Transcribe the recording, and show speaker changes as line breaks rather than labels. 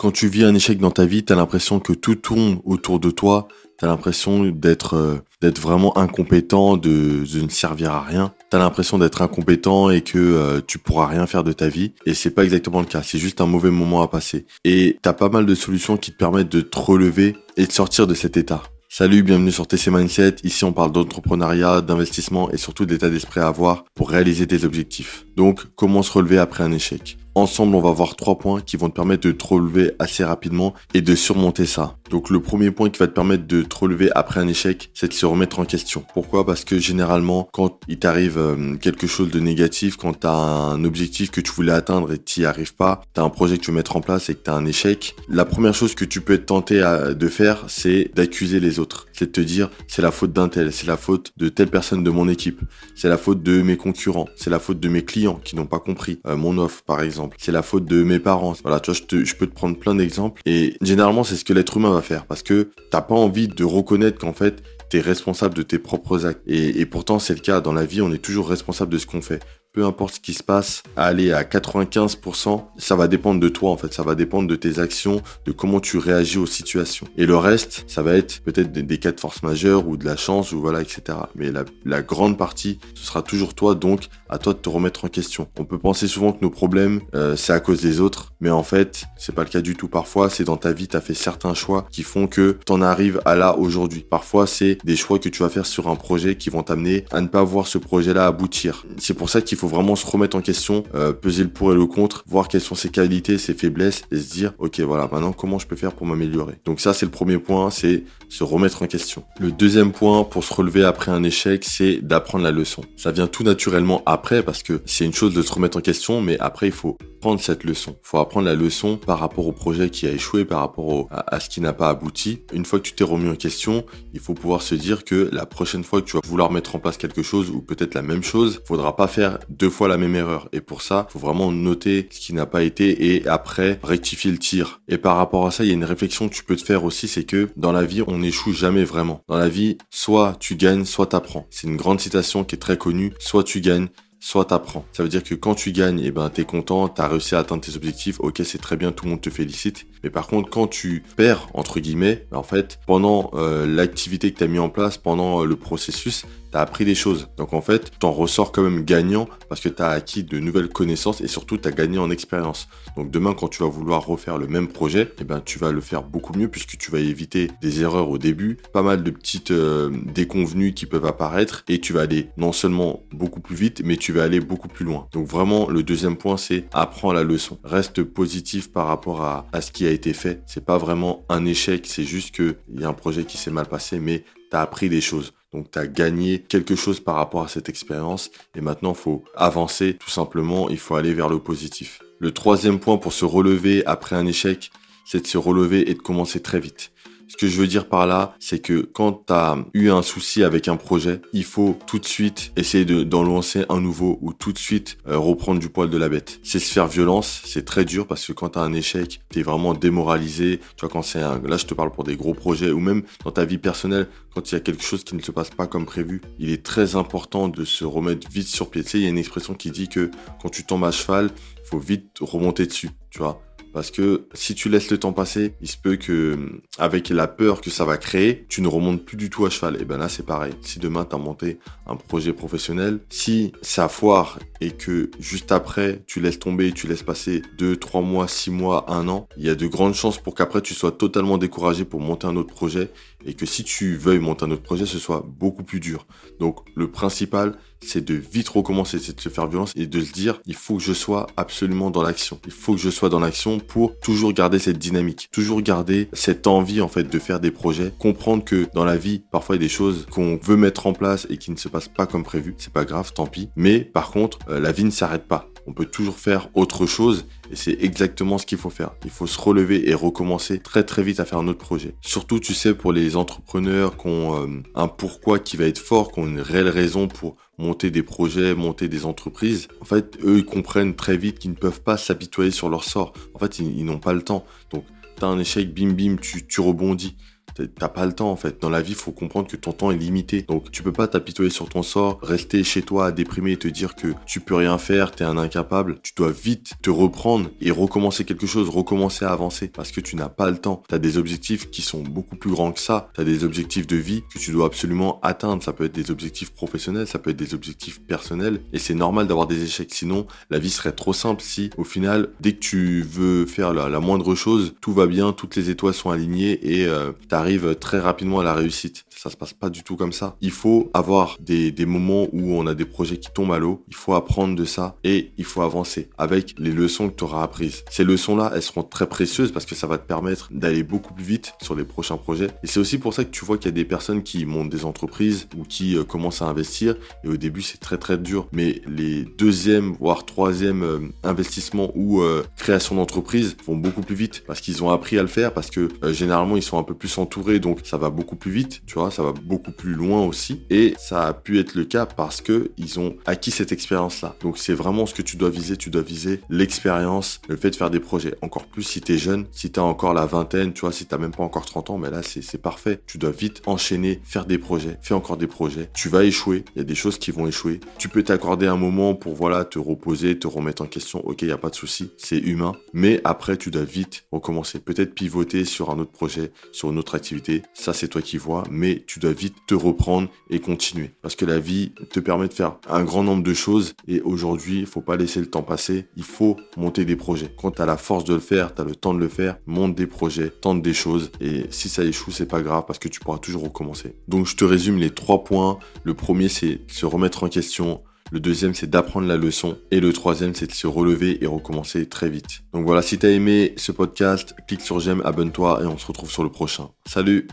Quand tu vis un échec dans ta vie, tu as l'impression que tout tourne autour de toi, tu as l'impression d'être euh, vraiment incompétent, de, de, ne servir à rien. Tu as l'impression d'être incompétent et que euh, tu pourras rien faire de ta vie et c'est pas exactement le cas, c'est juste un mauvais moment à passer. Et tu as pas mal de solutions qui te permettent de te relever et de sortir de cet état. Salut, bienvenue sur TC Mindset. Ici, on parle d'entrepreneuriat, d'investissement et surtout d'état d'esprit à avoir pour réaliser tes objectifs. Donc, comment se relever après un échec? Ensemble, on va voir trois points qui vont te permettre de te relever assez rapidement et de surmonter ça. Donc le premier point qui va te permettre de te relever après un échec, c'est de se remettre en question. Pourquoi? Parce que généralement, quand il t'arrive euh, quelque chose de négatif, quand tu un objectif que tu voulais atteindre et tu n'y arrives pas, tu as un projet que tu veux mettre en place et que tu un échec, la première chose que tu peux être tenté de faire, c'est d'accuser les autres. C'est de te dire, c'est la faute d'un tel, c'est la faute de telle personne de mon équipe, c'est la faute de mes concurrents, c'est la faute de mes clients qui n'ont pas compris euh, mon offre par exemple c'est la faute de mes parents. Voilà, tu vois, je, peux te prendre plein d'exemples. Et généralement, c'est ce que l'être humain va faire parce que t'as pas envie de reconnaître qu'en fait, tu es responsable de tes propres actes. Et pourtant, c'est le cas. Dans la vie, on est toujours responsable de ce qu'on fait peu importe ce qui se passe, aller à 95%, ça va dépendre de toi en fait, ça va dépendre de tes actions, de comment tu réagis aux situations. Et le reste, ça va être peut-être des, cas de force majeure ou de la chance ou voilà, etc. Mais la, grande partie, ce sera toujours toi, donc à toi de te remettre en question. On peut penser souvent que nos problèmes, euh, c'est à cause des autres, mais en fait, c'est pas le cas du tout. Parfois, c'est dans ta vie, tu as fait certains choix qui font que t'en arrives à là aujourd'hui. Parfois, c'est des choix que tu vas faire sur un projet qui vont t'amener à ne pas voir ce projet-là aboutir. C'est pour ça qu'il faut vraiment se remettre en question, euh, peser le pour et le contre, voir quelles sont ses qualités, ses faiblesses et se dire, ok, voilà, maintenant comment je peux faire pour m'améliorer? Donc ça, c'est le premier point, c'est se remettre en question. Le deuxième point pour se relever après un échec, c'est d'apprendre la leçon. Ça vient tout naturellement après parce que c'est une chose de se remettre en question, mais après, il faut prendre cette leçon. Il faut apprendre la leçon par rapport au projet qui a échoué, par rapport à, ce qui n'a pas abouti. Une fois que tu t'es remis en question, il faut pouvoir se dire que la prochaine fois que tu vas vouloir mettre en place quelque chose ou peut-être la même chose, faudra pas faire deux fois la même erreur. Et pour ça, faut vraiment noter ce qui n'a pas été et après rectifier le tir. Et par rapport à ça, il y a une réflexion que tu peux te faire aussi, c'est que dans la vie, on n'échoue jamais vraiment. Dans la vie, soit tu gagnes, soit t'apprends. C'est une grande citation qui est très connue. Soit tu gagnes, soit t'apprends. Ça veut dire que quand tu gagnes, eh ben, t'es content, t'as réussi à atteindre tes objectifs, ok, c'est très bien, tout le monde te félicite. Mais par contre, quand tu perds, entre guillemets, ben, en fait, pendant euh, l'activité que t'as mis en place, pendant euh, le processus, t'as appris des choses. Donc en fait, t'en ressors quand même gagnant parce que t'as acquis de nouvelles connaissances et surtout t'as gagné en expérience. Donc demain, quand tu vas vouloir refaire le même projet, eh ben tu vas le faire beaucoup mieux puisque tu vas éviter des erreurs au début, pas mal de petites euh, déconvenues qui peuvent apparaître et tu vas aller non seulement beaucoup plus vite, mais tu vas aller beaucoup plus loin. Donc vraiment, le deuxième point, c'est apprends la leçon. Reste positif par rapport à, ce qui a été fait. C'est pas vraiment un échec, c'est juste que il y a un projet qui s'est mal passé, mais tu as appris des choses. Donc tu as gagné quelque chose par rapport à cette expérience et maintenant faut avancer tout simplement, il faut aller vers le positif. Le troisième point pour se relever après un échec, c'est de se relever et de commencer très vite. Ce que je veux dire par là, c'est que quand tu as eu un souci avec un projet, il faut tout de suite essayer d'en lancer un nouveau ou tout de suite euh, reprendre du poil de la bête. C'est se faire violence, c'est très dur parce que quand tu un échec, tu es vraiment démoralisé. Tu vois, quand c'est un... Là, je te parle pour des gros projets ou même dans ta vie personnelle, quand il y a quelque chose qui ne se passe pas comme prévu, il est très important de se remettre vite sur pied. Tu sais, il y a une expression qui dit que quand tu tombes à cheval, il faut vite remonter dessus, tu vois. Parce que si tu laisses le temps passer, il se peut que, avec la peur que ça va créer, tu ne remontes plus du tout à cheval. Et ben là, c'est pareil. Si demain, tu as monté un projet professionnel, si ça foire et que juste après, tu laisses tomber, tu laisses passer 2, 3 mois, 6 mois, 1 an, il y a de grandes chances pour qu'après, tu sois totalement découragé pour monter un autre projet et que si tu veuilles monter un autre projet, ce soit beaucoup plus dur. Donc, le principal, c'est de vite recommencer, c'est de se faire violence et de se dire, il faut que je sois absolument dans l'action. Il faut que je sois dans l'action pour toujours garder cette dynamique, toujours garder cette envie, en fait, de faire des projets, comprendre que dans la vie, parfois, il y a des choses qu'on veut mettre en place et qui ne se passent pas comme prévu. C'est pas grave, tant pis. Mais, par contre, euh, la vie ne s'arrête pas. On peut toujours faire autre chose et c'est exactement ce qu'il faut faire. Il faut se relever et recommencer très très vite à faire un autre projet. Surtout, tu sais, pour les entrepreneurs qui ont euh, un pourquoi qui va être fort, qui ont une réelle raison pour monter des projets, monter des entreprises. En fait, eux, ils comprennent très vite qu'ils ne peuvent pas s'apitoyer sur leur sort. En fait, ils, n'ont pas le temps. Donc, tu as un échec, bim bim, tu, tu rebondis. T'as pas le temps en fait. Dans la vie, faut comprendre que ton temps est limité. Donc tu peux pas t'apitoyer sur ton sort, rester chez toi à déprimer et te dire que tu peux rien faire, t'es un incapable. Tu dois vite te reprendre et recommencer quelque chose, recommencer à avancer parce que tu n'as pas le temps. T'as des objectifs qui sont beaucoup plus grands que ça. T'as des objectifs de vie que tu dois absolument atteindre. Ça peut être des objectifs professionnels, ça peut être des objectifs personnels et c'est normal d'avoir des échecs. Sinon, la vie serait trop simple si au final, dès que tu veux faire la, moindre chose, tout va bien, toutes les étoiles sont alignées et euh, t'arrives très rapidement à la réussite. Ça se passe pas du tout comme ça. Il faut avoir des, des moments où on a des projets qui tombent à l'eau. Il faut apprendre de ça et il faut avancer avec les leçons que tu auras apprises. Ces leçons-là, elles seront très précieuses parce que ça va te permettre d'aller beaucoup plus vite sur les prochains projets. Et c'est aussi pour ça que tu vois qu'il y a des personnes qui montent des entreprises ou qui euh, commencent à investir. Et au début, c'est très très dur. Mais les deuxième, voire troisième euh, investissements ou euh, création d'entreprise vont beaucoup plus vite parce qu'ils ont appris à le faire, parce que généralement, ils sont un peu plus Donc, ça va beaucoup plus vite, tu vois, ça va beaucoup plus loin aussi. Et ça a pu être le cas parce que ils ont acquis cette expérience-là. Donc c'est vraiment ce que tu dois viser. Tu dois viser l'expérience, le fait de faire des projets. Encore plus si tu es jeune, si tu as encore la vingtaine, tu vois, si tu même pas encore 30 ans, mais là c'est parfait. Tu dois vite enchaîner, faire des projets, faire encore des projets. Tu vas échouer. Il y a des choses qui vont échouer. Tu peux t'accorder un moment pour voilà te reposer, te remettre en question. Ok, il y a pas de souci, c'est humain. Mais après tu dois vite recommencer. Peut-être pivoter sur un autre projet, sur une autre activité. Ça c'est toi qui vois, mais tu dois vite te reprendre et continuer parce que la vie te permet de faire un grand nombre de choses et aujourd'hui, il faut pas laisser le temps passer, il faut monter des projets. Quand tu as la force de le faire, tu as le temps de le faire, monte des projets, tente des choses et si ça échoue, c'est pas grave parce que tu pourras toujours recommencer. Donc je te résume les trois points. Le premier, c'est se remettre en question. Le deuxième, c'est d'apprendre la leçon. Et le troisième, c'est de se relever et recommencer très vite. Donc voilà, si tu as aimé ce podcast, clique sur j'aime, abonne-toi et on se retrouve sur le prochain. Salut